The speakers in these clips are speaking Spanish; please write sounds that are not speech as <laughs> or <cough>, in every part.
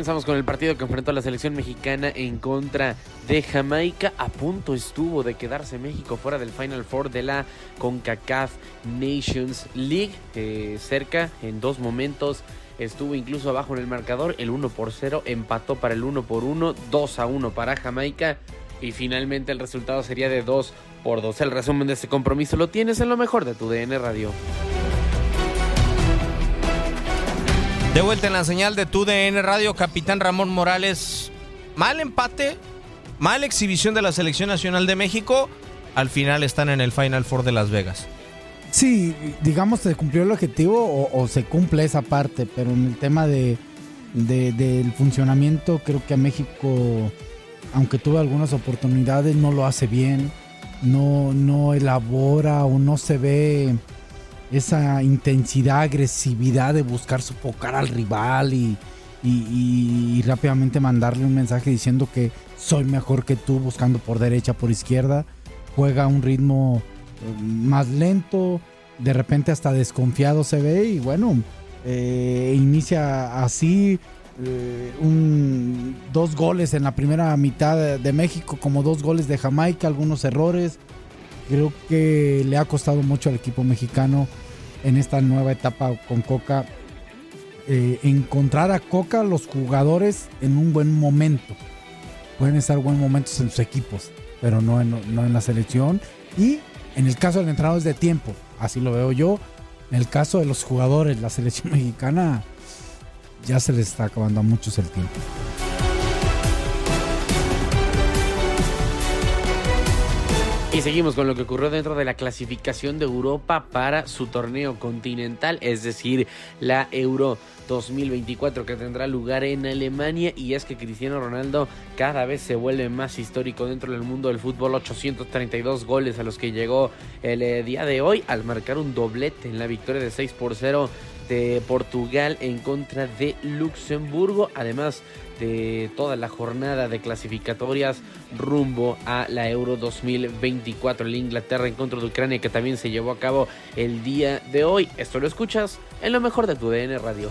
Comenzamos con el partido que enfrentó la selección mexicana en contra de Jamaica. A punto estuvo de quedarse México fuera del Final Four de la CONCACAF Nations League. Eh, cerca, en dos momentos, estuvo incluso abajo en el marcador. El 1 por 0 empató para el 1 por 1, 2 a 1 para Jamaica. Y finalmente el resultado sería de 2 por 2. El resumen de este compromiso lo tienes en lo mejor de tu DN Radio. De vuelta en la señal de tu DN Radio, capitán Ramón Morales. Mal empate, mala exhibición de la Selección Nacional de México. Al final están en el Final Four de Las Vegas. Sí, digamos, se cumplió el objetivo o, se cumple esa parte, pero en el tema de, de- del funcionamiento, creo que a México, aunque tuvo algunas oportunidades, no lo hace bien, no, no elabora o no se ve esa intensidad, agresividad de buscar sofocar al rival y, y- rápidamente mandarle un mensaje diciendo que soy mejor que tú, buscando por derecha, por izquierda. Juega a un ritmo eh, más lento, de repente hasta desconfiado se ve y bueno, eh, inicia así. eh, un- dos goles en la primera mitad de México, como dos goles de Jamaica, algunos errores. Creo que le ha costado mucho al equipo mexicano en esta nueva etapa con Coca eh, encontrar a Coca los jugadores en un buen momento. Pueden estar buenos momentos en sus equipos, pero no en, no en la selección. Y en el caso del entrenador es de tiempo, así lo veo yo. En el caso de los jugadores, la selección <laughs> mexicana ya se les está acabando a muchos el tiempo. Y seguimos con lo que ocurrió dentro de la clasificación de Europa para su torneo continental, es decir, la Euro 2024 que tendrá lugar en Alemania. Y es que Cristiano Ronaldo cada vez se vuelve más histórico dentro del mundo del fútbol, 832 goles a los que llegó el eh, día de hoy al marcar un doblete en la victoria de 6 por 0 de Portugal en contra de Luxemburgo, además de toda la jornada de clasificatorias rumbo a la Euro 2024. El Inglaterra en contra de Ucrania que también se llevó a cabo el día de hoy. Esto lo escuchas en lo mejor de tu DN Radio.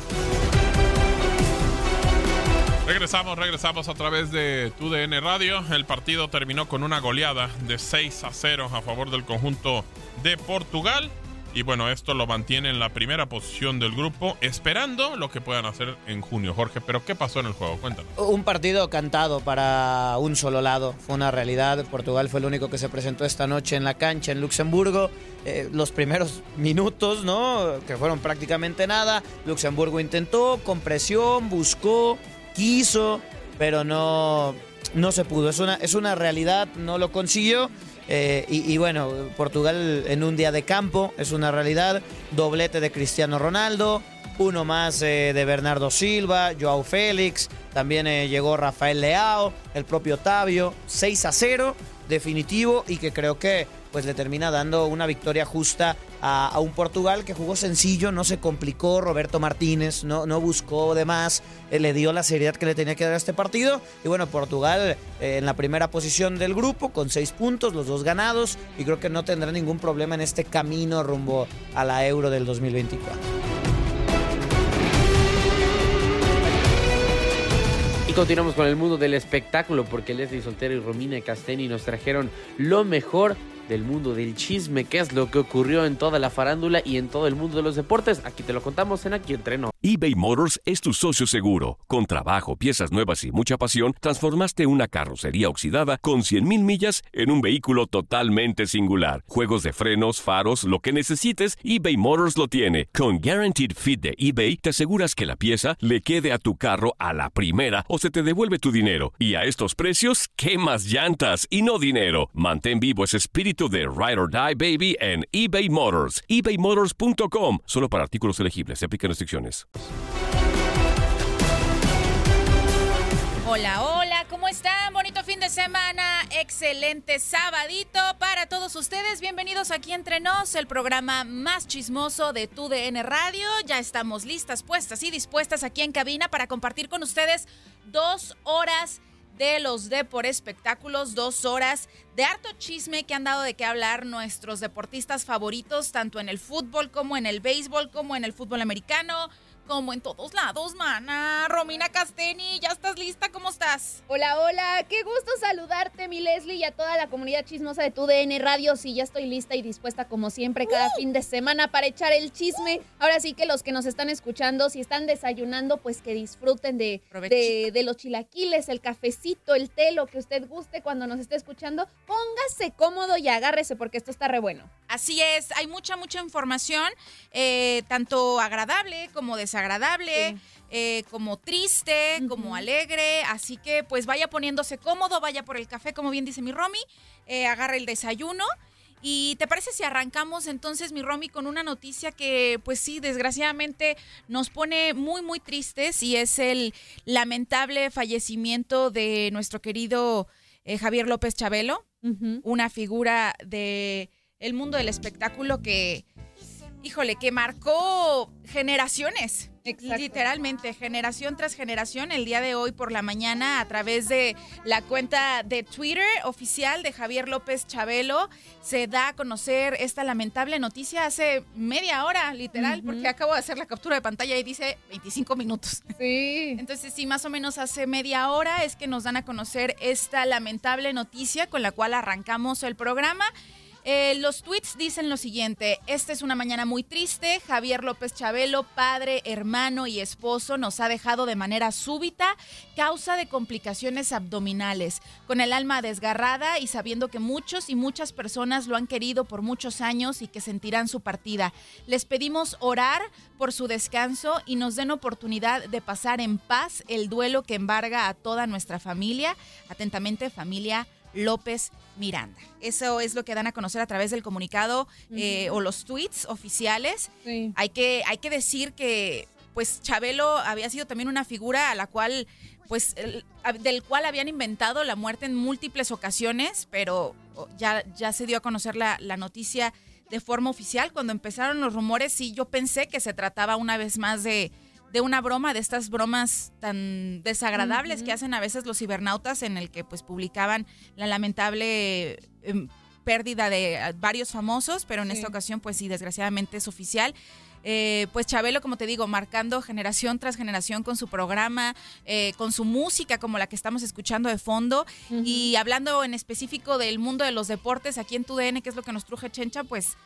Regresamos, regresamos a través de TUDN Radio. El partido terminó con una goleada de 6 a 0 a favor del conjunto de Portugal. Y bueno, esto lo mantiene en la primera posición del grupo, esperando lo que puedan hacer en junio. Jorge, pero ¿qué pasó en el juego? Cuéntanos. Un partido cantado para un solo lado, fue una realidad. Portugal fue el único que se presentó esta noche en la cancha en Luxemburgo. Eh, los primeros minutos, ¿no? Que fueron prácticamente nada. Luxemburgo intentó, con presión, buscó, quiso, pero no, no se pudo. Es una, es una realidad, no lo consiguió. Eh, y, bueno, Portugal en un día de campo es una realidad. Doblete de Cristiano Ronaldo, uno más eh, de Bernardo Silva, Joao Félix, también eh, llegó Rafael Leao, el propio Otavio, 6 a 0, definitivo y que creo que pues le termina dando una victoria justa a, un Portugal que jugó sencillo, no se complicó, Roberto Martínez no, no buscó de más, eh, le dio la seriedad que le tenía que dar a este partido y bueno, Portugal eh, en la primera posición del grupo con seis puntos, los dos ganados y creo que no tendrá ningún problema en este camino rumbo a la Euro del 2024. Y continuamos con el mundo del espectáculo porque Leslie Soltero y Romina Casteni nos trajeron lo mejor del mundo del chisme, qué es lo que ocurrió en toda la farándula y en todo el mundo de los deportes. Aquí te lo contamos en Aquí Entreno. eBay Motors es tu socio seguro. Con trabajo, piezas nuevas y mucha pasión, transformaste una carrocería oxidada con 100.000 millas en un vehículo totalmente singular. Juegos de frenos, faros, lo que necesites, eBay Motors lo tiene. Con Guaranteed Fit de eBay, te aseguras que la pieza le quede a tu carro a la primera o se te devuelve tu dinero. Y a estos precios, ¿qué más llantas y no dinero? Mantén vivo ese espíritu de Ride or Die Baby en eBay Motors. ebaymotors.com. Solo para artículos elegibles. Se aplican restricciones. Hola, hola, ¿cómo están? Bonito fin de semana, excelente sabadito para todos ustedes. Bienvenidos aquí entre nos, el programa más chismoso de tu DN Radio. Ya estamos listas, puestas y dispuestas aquí en cabina para compartir con ustedes dos horas de los de por espectáculos, dos horas de harto chisme que han dado de qué hablar nuestros deportistas favoritos, tanto en el fútbol como en el béisbol, como en el fútbol americano, como en todos lados, mana. Romina Casteni, ¿ya estás lista? ¿Cómo estás? Hola, hola, qué gusto saludarte, mi Leslie, y a toda la comunidad chismosa de tu DN Radio. Sí, ya estoy lista y dispuesta, como siempre, cada uh. fin de semana para echar el chisme. Ahora sí que los que nos están escuchando, si están desayunando, pues que disfruten de, de, de, los chilaquiles, el cafecito, el té, lo que usted guste cuando nos esté escuchando. Póngase cómodo y agárrese, porque esto está re bueno. Así es, hay mucha, mucha información, eh, tanto agradable como desagradable agradable, sí. eh, como triste, uh -huh. como alegre. Así que pues vaya poniéndose cómodo, vaya por el café, como bien dice mi Romy, eh, agarra el desayuno. ¿Y te parece si arrancamos entonces, mi Romy, con una noticia que, pues sí, desgraciadamente nos pone muy, muy tristes y es el lamentable fallecimiento de nuestro querido eh, Javier López Chabelo, uh -huh. una figura de el mundo del espectáculo que, híjole, que marcó generaciones. Exacto. Literalmente, generación tras generación, el día de hoy por la mañana, a través de la cuenta de Twitter oficial de Javier López Chabelo, se da a conocer esta lamentable noticia hace media hora, literal, uh -huh. porque acabo de hacer la captura de pantalla y dice 25 minutos. Sí. Entonces, sí, más o menos hace media hora es que nos dan a conocer esta lamentable noticia con la cual arrancamos el programa. Eh, los tweets dicen lo siguiente, esta es una mañana muy triste, Javier López Chabelo, padre, hermano y esposo, nos ha dejado de manera súbita, causa de complicaciones abdominales, con el alma desgarrada y sabiendo que muchos y muchas personas lo han querido por muchos años y que sentirán su partida. Les pedimos orar por su descanso y nos den oportunidad de pasar en paz el duelo que embarga a toda nuestra familia. Atentamente, familia López Miranda. Eso es lo que dan a conocer a través del comunicado eh, uh -huh. o los tweets oficiales. Sí. Hay, que, hay que decir que pues Chabelo había sido también una figura a la cual pues el, del cual habían inventado la muerte en múltiples ocasiones, pero ya, ya se dio a conocer la, la noticia de forma oficial. Cuando empezaron los rumores, sí, yo pensé que se trataba una vez más de, de una broma, de estas bromas tan desagradables uh -huh. que hacen a veces los cibernautas en el que pues publicaban la lamentable eh, pérdida de eh, varios famosos, pero en sí. esta ocasión pues sí, desgraciadamente es oficial. Eh, pues Chabelo, como te digo, marcando generación tras generación con su programa, eh, con su música como la que estamos escuchando de fondo uh -huh. y hablando en específico del mundo de los deportes aquí en TUDN, que es lo que nos truje Chencha, pues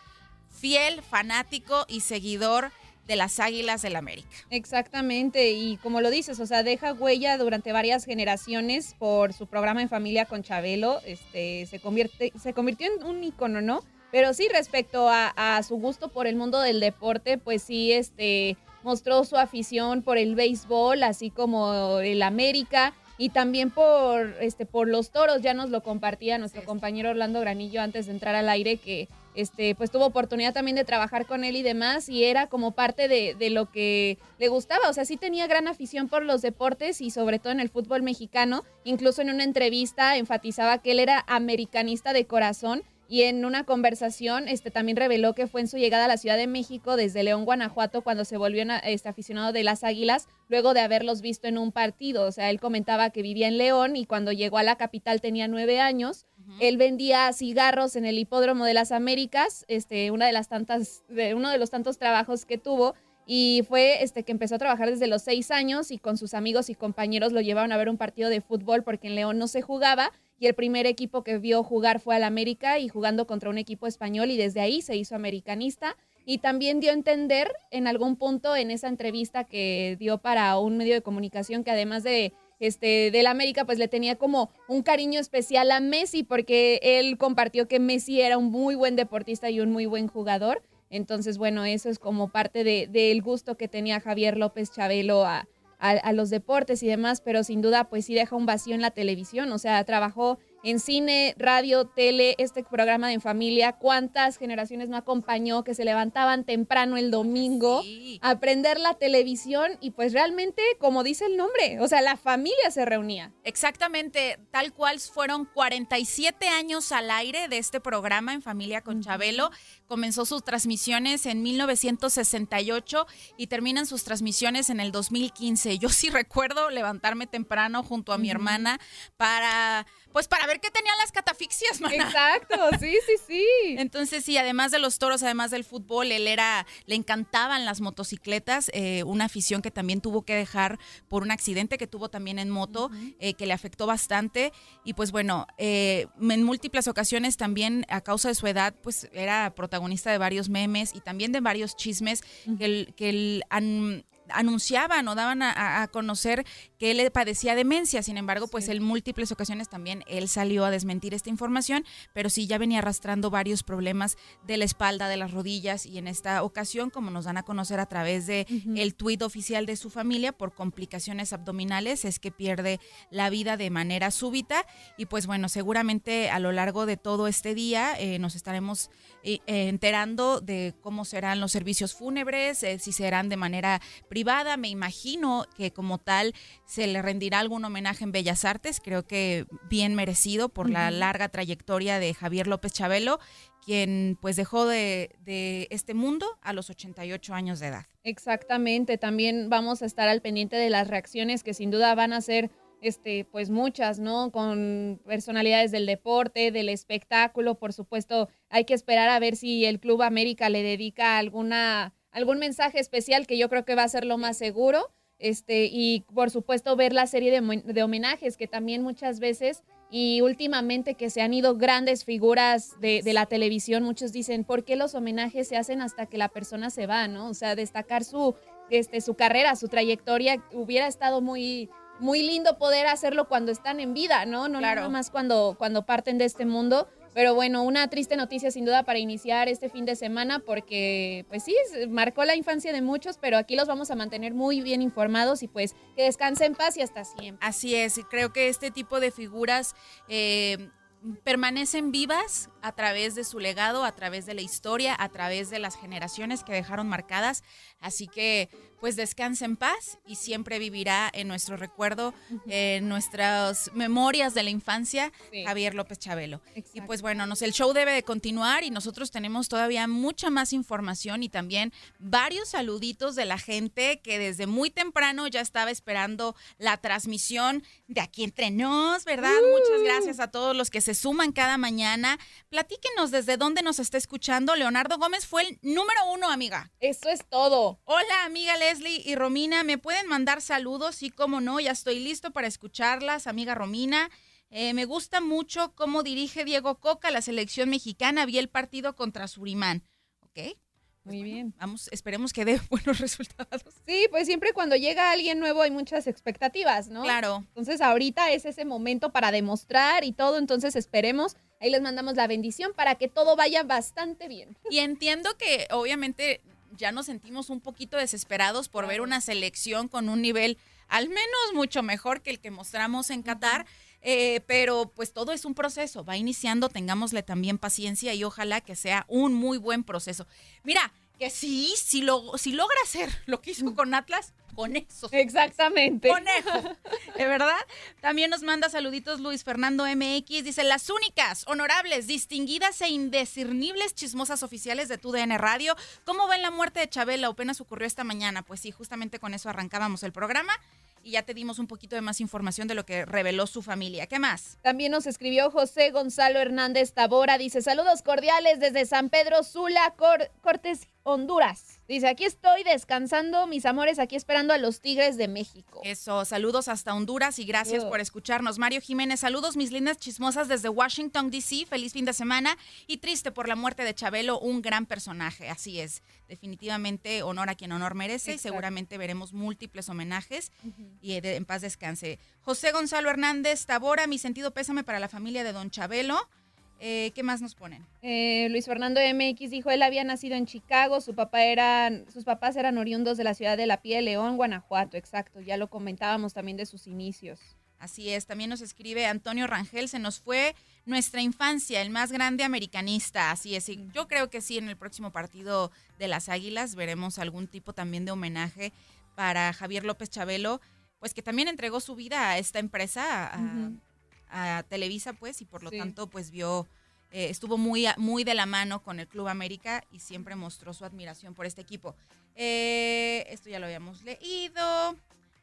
fiel fanático y seguidor de las Águilas del América. Exactamente, y como lo dices, o sea, deja huella durante varias generaciones por su programa en familia con Chabelo, este, se, convierte, se convirtió en un icono, ¿no? Pero sí, respecto a, a su gusto por el mundo del deporte, pues sí, este, mostró su afición por el béisbol, así como el América, y también por, este, por los toros, ya nos lo compartía nuestro compañero Orlando Granillo antes de entrar al aire, que este, pues tuvo oportunidad también de trabajar con él y demás, y era como parte de, de, lo que le gustaba, o sea, sí tenía gran afición por los deportes y sobre todo en el fútbol mexicano, incluso en una entrevista enfatizaba que él era americanista de corazón y en una conversación este, también reveló que fue en su llegada a la Ciudad de México desde León, Guanajuato, cuando se volvió este, aficionado de las Águilas, luego de haberlos visto en un partido. O sea, él comentaba que vivía en León y cuando llegó a la capital tenía nueve años. Él vendía cigarros en el hipódromo de las Américas, este, una de las tantas, de uno de los tantos trabajos que tuvo. Y fue este que empezó a trabajar desde los seis años y con sus amigos y compañeros lo llevaron a ver un partido de fútbol porque en León no se jugaba y el primer equipo que vio jugar fue al América y jugando contra un equipo español y desde ahí se hizo americanista y también dio a entender en algún punto en esa entrevista que dio para un medio de comunicación que además de este del América pues le tenía como un cariño especial a Messi porque él compartió que Messi era un muy buen deportista y un muy buen jugador. Entonces, bueno, eso es como parte del de, gusto que tenía Javier López Chabelo a, a, a, los deportes y demás, pero sin duda pues sí deja un vacío en la televisión, o sea, trabajó en cine, radio, tele, este programa de en familia, cuántas generaciones no acompañó que se levantaban temprano el domingo Sí. a aprender la televisión y pues realmente, como dice el nombre, o sea, la familia se reunía. Exactamente, tal cual fueron 47 años al aire de este programa en familia con Chabelo. Comenzó sus transmisiones en 1968 y terminan sus transmisiones en el 2015. Yo sí <laughs> recuerdo levantarme temprano junto a mi hermana para pues para ver qué tenían las catafixias, maná. Exacto, sí, sí, sí. <laughs> Entonces, sí, además de los toros, además del fútbol, él era, le encantaban las motocicletas, eh, una afición que también tuvo que dejar por un accidente que tuvo también en moto, eh, que le afectó bastante. Y pues bueno, eh, en múltiples ocasiones también, a causa de su edad, pues era protagonista de varios memes y también de varios chismes que, él- que an- anunciaban o daban a- conocer que él padecía demencia. Sin embargo, pues en múltiples ocasiones también él salió a desmentir esta información, pero sí ya venía arrastrando varios problemas de la espalda, de las rodillas y en esta ocasión, como nos dan a conocer a través de el tuit oficial de su familia por complicaciones abdominales, es que pierde la vida de manera súbita y pues bueno, seguramente a lo largo de todo este día eh, nos estaremos eh, enterando de cómo serán los servicios fúnebres, eh, si serán de manera privada. Me imagino que como tal se le rendirá algún homenaje en Bellas Artes, creo que bien merecido por la larga trayectoria de Javier López Chabelo, quien pues dejó de, de este mundo a los 88 años de edad. Exactamente, también vamos a estar al pendiente de las reacciones que sin duda van a ser este pues muchas, ¿no? Con personalidades del deporte, del espectáculo, por supuesto, hay que esperar a ver si el Club América le dedica alguna algún mensaje especial que yo creo que va a ser lo más seguro. Este, y por supuesto ver la serie de, de homenajes que también muchas veces y últimamente que se han ido grandes figuras de, de la televisión, muchos dicen, ¿por qué los homenajes se hacen hasta que la persona se va, no? O sea, destacar su, este, su carrera, su trayectoria, hubiera estado muy, muy lindo poder hacerlo cuando están en vida, ¿no? No Claro. nada más cuando, cuando parten de este mundo. Pero bueno, una triste noticia sin duda para iniciar este fin de semana porque pues sí, marcó la infancia de muchos, pero aquí los vamos a mantener muy bien informados y pues que descansen en paz y hasta siempre. Así es, y creo que este tipo de figuras eh, permanecen vivas a través de su legado, a través de la historia, a través de las generaciones que dejaron marcadas. Así que, pues descansa en paz y siempre vivirá en nuestro recuerdo, en nuestras memorias de la infancia, Sí. Javier López Chabelo. Y pues bueno, nos, el show debe de continuar y nosotros tenemos todavía mucha más información y también varios saluditos de la gente que desde muy temprano ya estaba esperando la transmisión de aquí entre nos, ¿verdad? Muchas gracias a todos los que se suman cada mañana. Platíquenos desde dónde nos está escuchando. Leonardo Gómez fue el número uno, amiga. Eso es todo. Hola, amiga Leslie y Romina. ¿Me pueden mandar saludos? Sí, cómo no. Ya estoy listo para escucharlas, amiga Romina. Eh, me gusta mucho cómo dirige Diego Coca la selección mexicana. Vi el partido contra Surimán. Ok. Muy bien. Vamos, esperemos que dé <laughs> buenos resultados. Sí, pues siempre cuando llega alguien nuevo hay muchas expectativas, ¿no? Claro. Entonces ahorita es ese momento para demostrar y todo, entonces esperemos. Ahí les mandamos la bendición para que todo vaya bastante bien. <laughs> Y entiendo que obviamente ya nos sentimos un poquito desesperados por ver una selección con un nivel al menos mucho mejor que el que mostramos en Qatar. Eh, pero pues todo es un proceso, va iniciando, tengámosle también paciencia y ojalá que sea un muy buen proceso. Mira, que sí, si, lo, si logra hacer lo que hizo con Atlas, con eso. Exactamente. Conejo. ¿De verdad? También nos manda saluditos Luis Fernando MX. Dice, las únicas, honorables, distinguidas e indiscernibles chismosas oficiales de TUDN Radio. ¿Cómo ven la muerte de Chabela? Apenas ocurrió esta mañana. Pues sí, justamente con eso arrancábamos el programa y ya te dimos un poquito de más información de lo que reveló su familia. ¿Qué más? También nos escribió José Gonzalo Hernández Tabora. Dice, saludos cordiales desde San Pedro Sula, Cor- Cortes, Honduras. Dice, aquí estoy descansando, mis amores, aquí esperando a los Tigres de México. Eso, saludos hasta Honduras y gracias por escucharnos. Mario Jiménez, saludos mis lindas chismosas desde Washington, D.C. Feliz fin de semana y triste por la muerte de Chabelo, un gran personaje. Así es, definitivamente honor a quien honor merece y seguramente veremos múltiples homenajes y de- en paz descanse. José Gonzalo Hernández Tabora, mi sentido pésame para la familia de Don Chabelo. Eh, ¿Qué más nos ponen? Eh, Luis Fernando MX dijo, él había nacido en Chicago, su papá eran, sus papás eran oriundos de la ciudad de La Piel, León, Guanajuato, exacto, ya lo comentábamos también de sus inicios. Así es, también nos escribe Antonio Rangel, se nos fue nuestra infancia, el más grande americanista, así es. y yo creo que sí, en el próximo partido de las Águilas veremos algún tipo también de homenaje para Javier López Chabelo, pues que también entregó su vida a esta empresa, a. a Televisa, pues, y por lo Sí. tanto, pues vio, eh, estuvo muy, muy de la mano con el Club América y siempre mostró su admiración por este equipo. Eh, esto ya lo habíamos leído.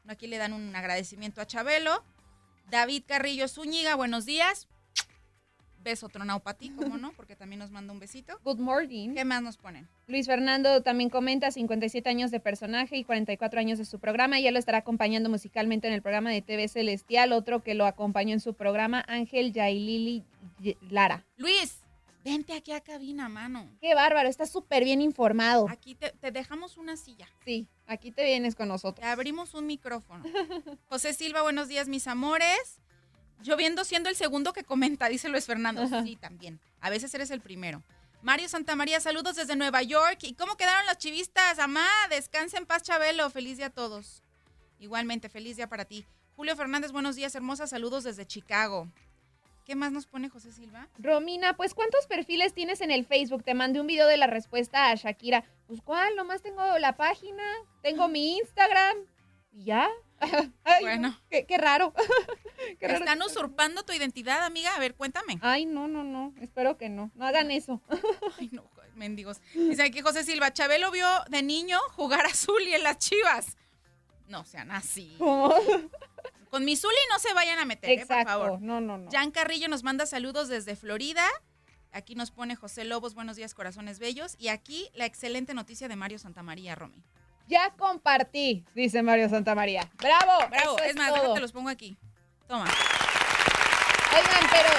Aquí le dan un agradecimiento a Chabelo. David Carrillo Zúñiga, buenos días. Beso tronado para ti, ¿cómo no? Porque también nos manda un besito. Good morning. ¿Qué más nos ponen? Luis Fernando también comenta 57 años de personaje y 44 años de su programa. Y él lo estará acompañando musicalmente en el programa de TV Celestial. Otro que lo acompañó en su programa, Ángel Yailili Lara. Luis, vente aquí a cabina, mano. Qué bárbaro, está súper bien informado. Aquí te, te dejamos una silla. Sí, aquí te vienes con nosotros. Te abrimos un micrófono. <laughs> José Silva, buenos días, mis amores. Lloviendo siendo el segundo que comenta, dice Luis Fernando. Sí, también. A veces eres el primero. Mario Santamaría, saludos desde Nueva York. ¿Y cómo quedaron los chivistas? Amá, descansa en paz, Chabelo. Feliz día a todos. Igualmente, feliz día para ti. Julio Fernández, buenos días, hermosas. Saludos desde Chicago. ¿Qué más nos pone José Silva? Romina, pues ¿cuántos perfiles tienes en el Facebook? Te mandé un video de la respuesta a Shakira. Pues ¿cuál? Nomás tengo la página, tengo mi Instagram y ya. <laughs> Ay, Bueno. no, qué, qué raro. <laughs> Qué raro. Están usurpando tu identidad, amiga. A ver, cuéntame. Ay, no, no, no. Espero que no. No hagan eso. <laughs> Ay, no, mendigos. Dice aquí José Silva, Chabelo vio de niño jugar a Zuli en las chivas. No sean así. ¿Cómo? Con mi Zuli no se vayan a meter, eh, por Exacto. favor. No, no, no. Jan Carrillo nos manda saludos desde Florida. Aquí nos pone José Lobos, buenos días, corazones bellos. Y aquí la excelente noticia de Mario Santamaría, Romy. Ya compartí, dice Mario Santamaría. ¡Bravo! Bravo, Eso es más, todo. déjate los pongo aquí. Toma. Oigan, pero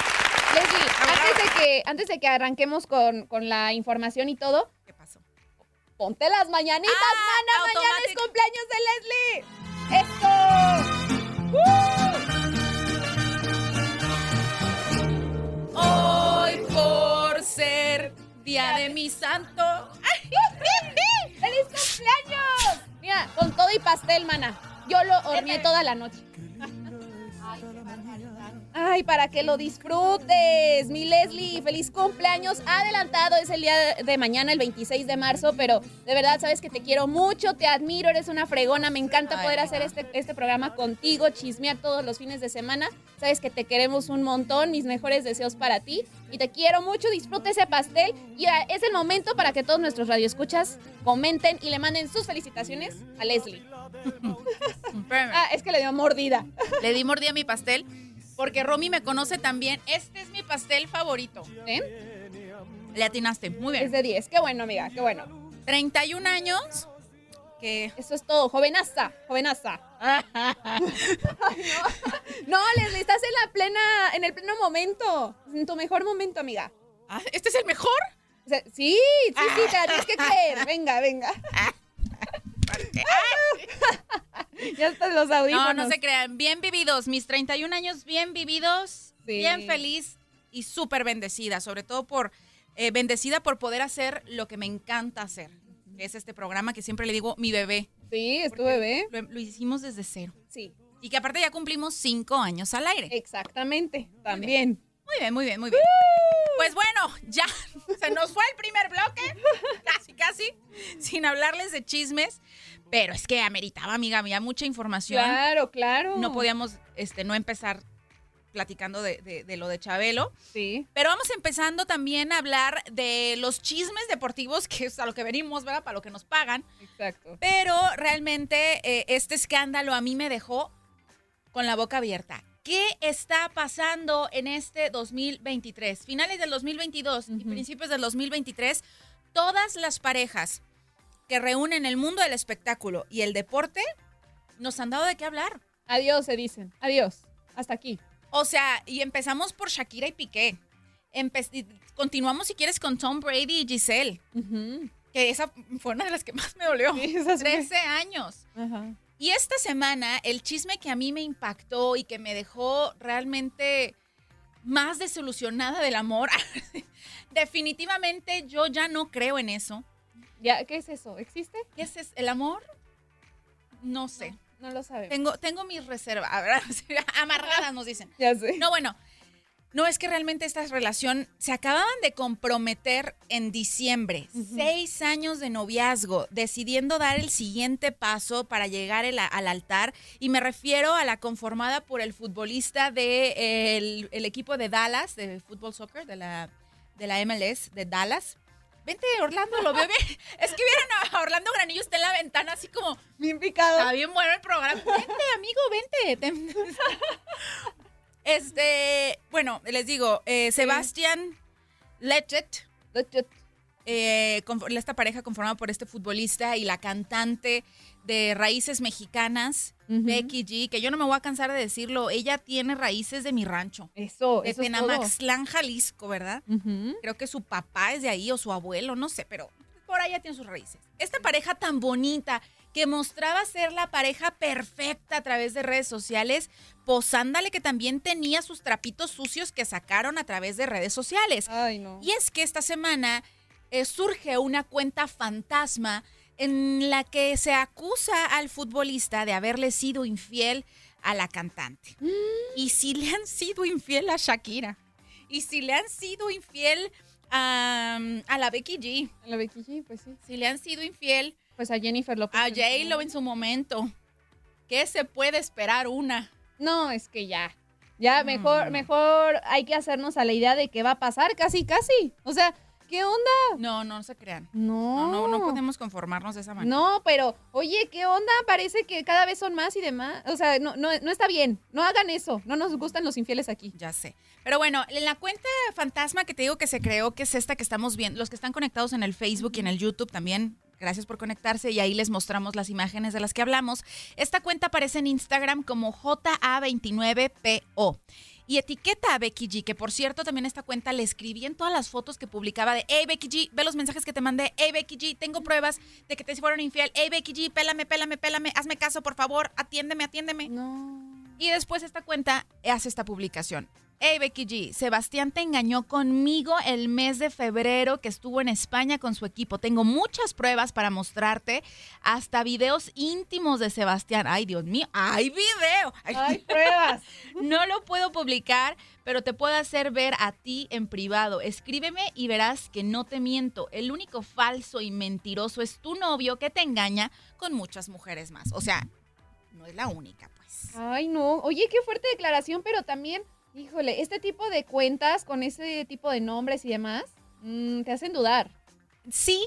Leslie, antes de que, antes de que arranquemos con, con la información y todo. ¿Qué pasó? Ponte las mañanitas, Ah, mana. Mañana es cumpleaños de Leslie. ¡Eso! Hoy por ser día de mi santo. <laughs> ¡Feliz cumpleaños! Mira, con todo y pastel, mana. Yo lo horneé toda la noche. Ay, para que lo disfrutes, mi Leslie. Feliz cumpleaños adelantado. Es el día de mañana, el 26 de marzo, pero de verdad sabes que te quiero mucho, te admiro, eres una fregona. Me encanta Ay, poder hacer este, este programa contigo, chismear todos los fines de semana. Sabes que te queremos un montón, mis mejores deseos para ti. Y te quiero mucho, disfruta ese pastel. Y ah, es el momento para que todos nuestros radioescuchas comenten y le manden sus felicitaciones a Leslie. <laughs> Ah, es que le dio mordida. Le di mordida a mi pastel porque Romy me conoce también. Este es mi pastel favorito. ¿Eh? Le atinaste, muy bien. Es de 10. Qué bueno, amiga, qué bueno. 31 años. Que Eso es todo, jovenaza, jovenaza. No. <laughs> no, Leslie, estás en la plena, en el pleno momento. En tu mejor momento, amiga. Ah, ¿Este es el mejor? O sea, sí, sí, sí, te la tienes que creer. Venga, venga. <laughs> <laughs> ya están los audífonos. No, no se crean. Bien vividos. Mis 31 años bien vividos, Sí. bien feliz y súper bendecida. Sobre todo por eh, bendecida por poder hacer lo que me encanta hacer. que Es este programa que siempre le digo mi bebé. Sí, es tu bebé. Lo, lo hicimos desde cero. Sí. Y que aparte ya cumplimos cinco años al aire. Exactamente. También. Muy bien, muy bien, muy bien. Pues bueno, ya <laughs> se nos fue el primer bloque, casi, casi, sin hablarles de chismes, pero es que ameritaba, amiga, había mucha información. Claro, claro. No podíamos este, no empezar platicando de, de- de lo de Chabelo. Sí. Pero vamos empezando también a hablar de los chismes deportivos, que es a lo que venimos, ¿verdad? Para lo que nos pagan. Exacto. Pero realmente eh, este escándalo a mí me dejó con la boca abierta. ¿Qué está pasando en este 2023? Finales del 2022 y principios del 2023, todas las parejas que reúnen el mundo del espectáculo y el deporte nos han dado de qué hablar. Adiós, se dicen. Adiós. Hasta aquí. O sea, y empezamos por Shakira y Piqué. Empe- continuamos, si quieres, con Tom Brady y Giselle. Que esa fue una de las que más me dolió. sí. 13 años. Ajá. Y esta semana, el chisme que a mí me impactó y que me dejó realmente más desilusionada del amor, <laughs> definitivamente yo ya no creo en eso. Ya, ¿qué es eso? ¿Existe? ¿Qué es es- el amor? No sé. No lo sabemos. Tengo, tengo mis reservas, <laughs> ¿verdad? amargadas nos dicen. Ya sé. No, bueno, no es que realmente esta relación se acababan de comprometer en diciembre, seis años de noviazgo, decidiendo dar el siguiente paso para llegar el- al altar. Y me refiero a la conformada por el futbolista del de, el equipo de Dallas, de fútbol soccer, de la, de la MLS, de Dallas. Vente, Orlando, lo veo bien. <laughs> Es que vieron a Orlando Granillo, está en la ventana así como... Bien picado. Está bien bueno el programa. Vente, amigo, vente. <laughs> Este, bueno, les digo, eh, Sebastián Lechet, eh, confor- esta pareja conformada por este futbolista y la cantante de raíces mexicanas, Becky G, que yo no me voy a cansar de decirlo, ella tiene raíces de mi rancho. Eso, De eso. Tenamaxtlán, Jalisco, ¿verdad? Creo que su papá es de ahí o su abuelo, no sé, pero por allá tiene sus raíces. Esta pareja tan bonita que mostraba ser la pareja perfecta a través de redes sociales, posándale que también tenía sus trapitos sucios que sacaron a través de redes sociales. Ay, no. Y es que esta semana eh, surge una cuenta fantasma en la que se acusa al futbolista de haberle sido infiel a la cantante. Y si le han sido infiel a Shakira. Y si le han sido infiel a, a la Becky G. A la Becky G, pues sí. Si le han sido infiel Pues a Jennifer López. a J-Lo en su momento. ¿Qué se puede esperar una? No, es que ya. Ya, mejor, mejor hay que hacernos a la idea de qué va a pasar, casi, casi. O sea, ¿qué onda? No, no se crean. No. No, no, no podemos conformarnos de esa manera. No, pero, oye, ¿qué onda? Parece que cada vez son más y demás. O sea, no, no, no está bien. No hagan eso. No nos gustan los infieles aquí. Ya sé. Pero bueno, en la cuenta fantasma que te digo que se creó, que es esta que estamos viendo, los que están conectados en el Facebook y en el YouTube también, gracias por conectarse y ahí les mostramos las imágenes de las que hablamos. Esta cuenta aparece en Instagram como JA29PO. Y etiqueta a Becky G, que por cierto también esta cuenta le escribí en todas las fotos que publicaba de, hey Becky G, ve los mensajes que te mandé, hey Becky G, tengo pruebas de que te fueron infiel, hey Becky G, pélame, pélame, pélame, hazme caso por favor, atiéndeme, atiéndeme. Y después esta cuenta hace esta publicación. Hey Becky G, Sebastián te engañó conmigo el mes de febrero que estuvo en España con su equipo. Tengo muchas pruebas para mostrarte, hasta videos íntimos de Sebastián. Ay, Dios mío, hay video. Hay pruebas. <laughs> no lo puedo publicar, pero te puedo hacer ver a ti en privado. Escríbeme y verás que no te miento. El único falso y mentiroso es tu novio que te engaña con muchas mujeres más. O sea, no es la única, pues. Ay, no. Oye, qué fuerte declaración, pero también, híjole, este tipo de cuentas con ese tipo de nombres y demás, mm, te hacen dudar. Sí,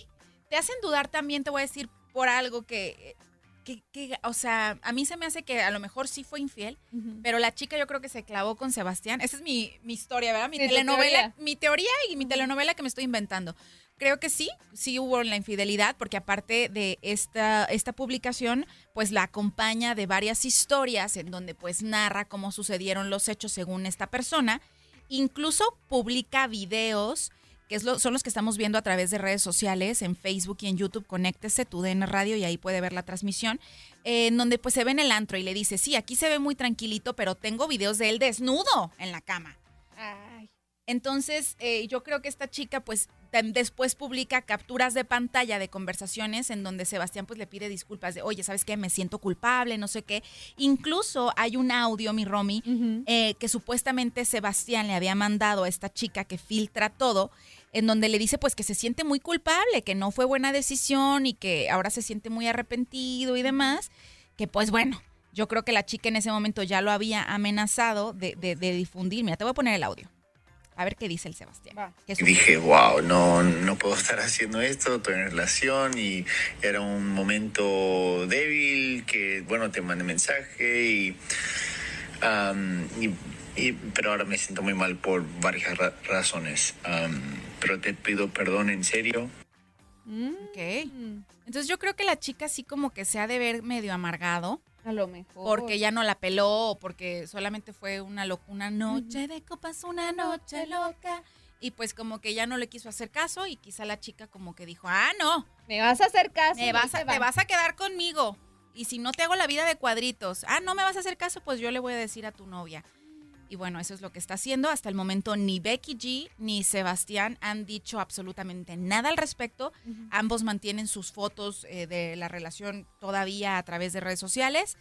te hacen dudar también, te voy a decir, por algo que, que, que, o sea, a mí se me hace que a lo mejor sí fue infiel, pero la chica yo creo que se clavó con Sebastián. Esa es mi, mi historia, ¿verdad? Mi Sí, telenovela, teoría. mi teoría y mi telenovela que me estoy inventando. Creo que sí, sí hubo la infidelidad, porque aparte de esta, esta publicación, pues la acompaña de varias historias en donde pues narra cómo sucedieron los hechos según esta persona. Incluso publica videos que es lo, son los que estamos viendo a través de redes sociales, en Facebook y en YouTube, conéctese, tu DN Radio, y ahí puede ver la transmisión, eh, en donde pues se ve en el antro y le dice, sí, aquí se ve muy tranquilito, pero tengo videos de él desnudo en la cama. Entonces, eh, yo creo que esta chica, pues, después publica capturas de pantalla de conversaciones en donde Sebastián, pues, le pide disculpas de, oye, ¿sabes qué? Me siento culpable, no sé qué. Incluso hay un audio, mi Romy, eh, que supuestamente Sebastián le había mandado a esta chica que filtra todo, en donde le dice, pues, que se siente muy culpable, que no fue buena decisión y que ahora se siente muy arrepentido y demás, que, pues, bueno. Yo creo que la chica en ese momento ya lo había amenazado de, de- de difundir. Mira, te voy a poner el audio. A ver qué dice el Sebastián. Y dije, wow, no, no puedo estar haciendo esto, estoy en relación y era un momento débil que, bueno, te mandé mensaje y, y- y- pero ahora me siento muy mal por varias ra- razones. Pero te pido perdón en serio. Ok. Entonces yo creo que la chica sí como que se ha de ver medio amargado. A lo mejor. Porque ya no la peló o porque solamente fue una, una noche de copas, una noche loca. Y pues como que ya no le quiso hacer caso y quizá la chica como que dijo, ah, no. Me vas a hacer caso. Me vas a, va. te vas a quedar conmigo. Y si no te hago la vida de cuadritos, ah, no me vas a hacer caso, pues yo le voy a decir a tu novia. Y bueno, eso es lo que está haciendo. Hasta el momento ni Becky G ni Sebastián han dicho absolutamente nada al respecto. Ambos mantienen sus fotos eh, de la relación todavía a través de redes sociales.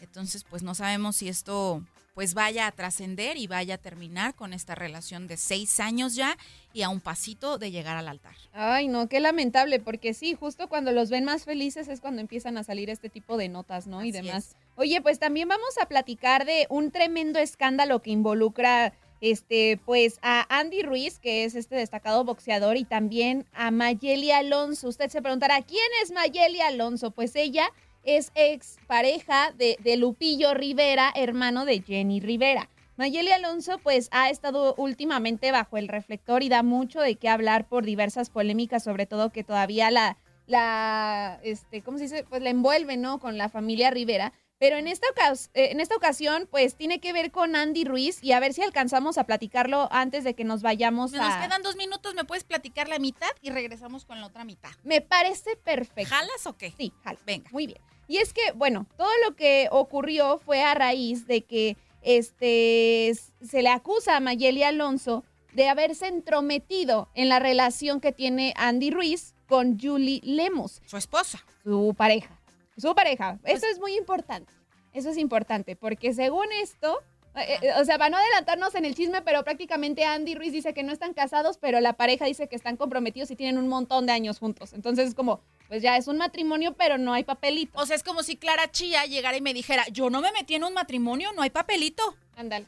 Entonces, pues no sabemos si esto pues vaya a trascender y vaya a terminar con esta relación de seis años ya y a un pasito de llegar al altar. Ay, no, qué lamentable, porque sí, justo cuando los ven más felices es cuando empiezan a salir este tipo de notas, ¿no? y demás. Oye, pues también vamos a platicar de un tremendo escándalo que involucra, este, pues a Andy Ruiz, que es este destacado boxeador, y también a Mayeli Alonso. Usted se preguntará, ¿quién es Mayeli Alonso? Pues ella es ex pareja de, de Lupillo Rivera, hermano de Jenny Rivera. Mayeli Alonso pues ha estado últimamente bajo el reflector y da mucho de qué hablar por diversas polémicas, sobre todo que todavía la, la este, ¿cómo se dice? Pues la envuelve, ¿no? Con la familia Rivera. Pero en esta, eh, en esta ocasión, pues tiene que ver con Andy Ruiz y a ver si alcanzamos a platicarlo antes de que nos vayamos Nos a... quedan dos minutos, ¿me puedes platicar la mitad? Y regresamos con la otra mitad. Me parece perfecto. ¿Jalas o qué? Sí, jalo. Venga. Muy bien. Y es que, bueno, todo lo que ocurrió fue a raíz de que este se le acusa a Mayeli Alonso de haberse entrometido en la relación que tiene Andy Ruiz con Julie Lemos. Su esposa. Su pareja. Su pareja. Eso es muy importante. Eso es importante, porque según esto, eh, eh, o sea, para no adelantarnos en el chisme, pero prácticamente Andy Ruiz dice que no están casados, pero la pareja dice que están comprometidos y tienen un montón de años juntos. Entonces es como, pues ya es un matrimonio, pero no hay papelito. O sea, es como si Clara Chía llegara y me dijera, yo no me metí en un matrimonio, no hay papelito. Ándale.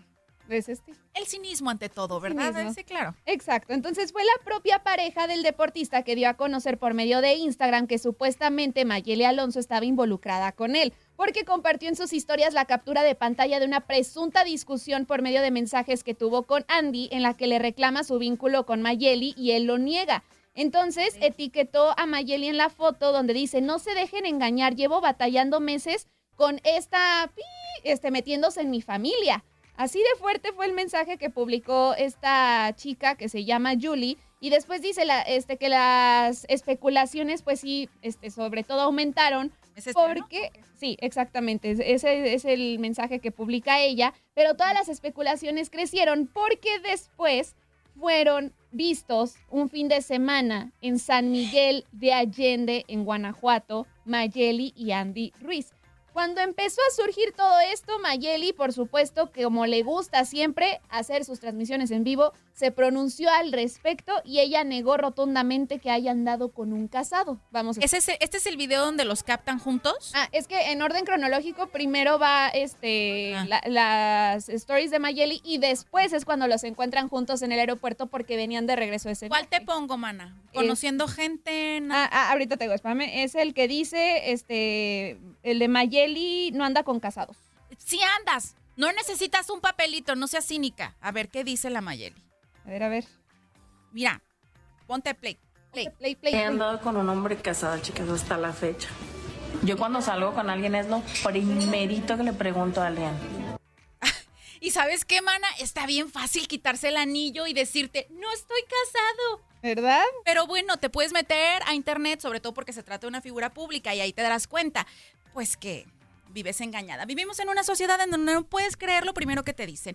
¿Ves este? El cinismo ante todo, ¿verdad? Cinismo. Sí, claro. Exacto. Entonces fue la propia pareja del deportista que dio a conocer por medio de Instagram que supuestamente Mayeli Alonso estaba involucrada con él, porque compartió en sus historias la captura de pantalla de una presunta discusión por medio de mensajes que tuvo con Andy en la que le reclama su vínculo con Mayeli y él lo niega. Entonces etiquetó a Mayeli en la foto donde dice, no se dejen engañar, llevo batallando meses con esta, este, metiéndose en mi familia. Así de fuerte fue el mensaje que publicó esta chica que se llama Julie y después dice la, este, que las especulaciones pues sí, este, sobre todo aumentaron porque, sí, exactamente, ese es el mensaje que publica ella, pero todas las especulaciones crecieron porque después fueron vistos un fin de semana en San Miguel de Allende, en Guanajuato, Mayeli y Andy Ruiz. Cuando empezó a surgir todo esto, Mayeli, por supuesto, que como le gusta siempre hacer sus transmisiones en vivo, se pronunció al respecto y ella negó rotundamente que haya andado con un casado. Vamos a ¿Es ese- ¿Este es el video donde los captan juntos? Ah, es que en orden cronológico primero va este Ah. la- las stories de Mayeli y después es cuando los encuentran juntos en el aeropuerto porque venían de regreso ese ¿Cuál te pongo, mana? Conociendo gente. Ah, ah, ahorita te digo, espérame. Es el que dice, este, el de Mayeli no anda con casados. Sí andas. No necesitas un papelito, no seas cínica. A ver, ¿qué dice la Mayeli? A ver, a ver. Mira, ponte play. Play, play, play. He andado con un hombre casado, chicas, hasta la fecha. Yo cuando salgo con alguien es lo primerito que le pregunto a alguien. Y <laughs> Y sabes qué, mana, está bien fácil quitarse el anillo y decirte, no estoy casado. ¿Verdad? Pero bueno, te puedes meter a internet, sobre todo porque se trata de una figura pública y ahí te darás cuenta, pues que vives engañada. Vivimos en una sociedad en donde no puedes creer lo primero que te dicen.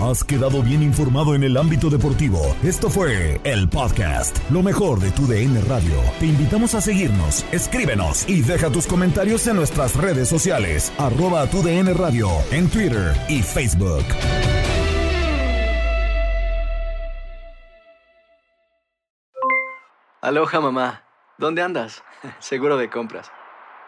Has quedado bien informado en el ámbito deportivo. Esto fue el podcast, lo mejor de tu DN Radio. Te invitamos a seguirnos, escríbenos y deja tus comentarios en nuestras redes sociales, arroba tu DN Radio, en Twitter y Facebook. Aloha mamá, ¿dónde andas? <laughs> Seguro de compras.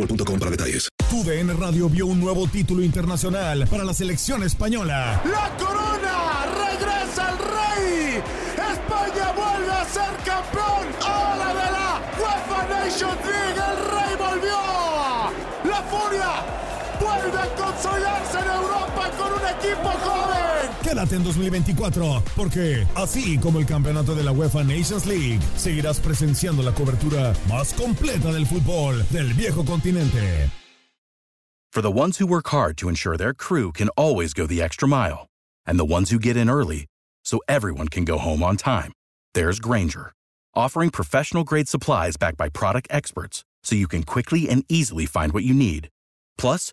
boostmobile.com para detalles. Tu DN Radio vio un nuevo título internacional para la selección española. ¡La corona! ¡Regresa el rey! ¡España vuelve a ser campeón! ¡Ahora de la UEFA Nations League! ¡El rey volvió! ¡La furia! ¡Vuelve a consolidarse en Europa con un equipo joven! Quédate en 2024, porque así como el campeonato de la UEFA Nations League, seguirás presenciando la cobertura más completa del fútbol del viejo continente. For the ones who work hard to ensure their crew can always go the extra mile, and the ones who get in early so everyone can go home on time, there's Granger, offering professional grade supplies backed by product experts so you can quickly and easily find what you need. Plus,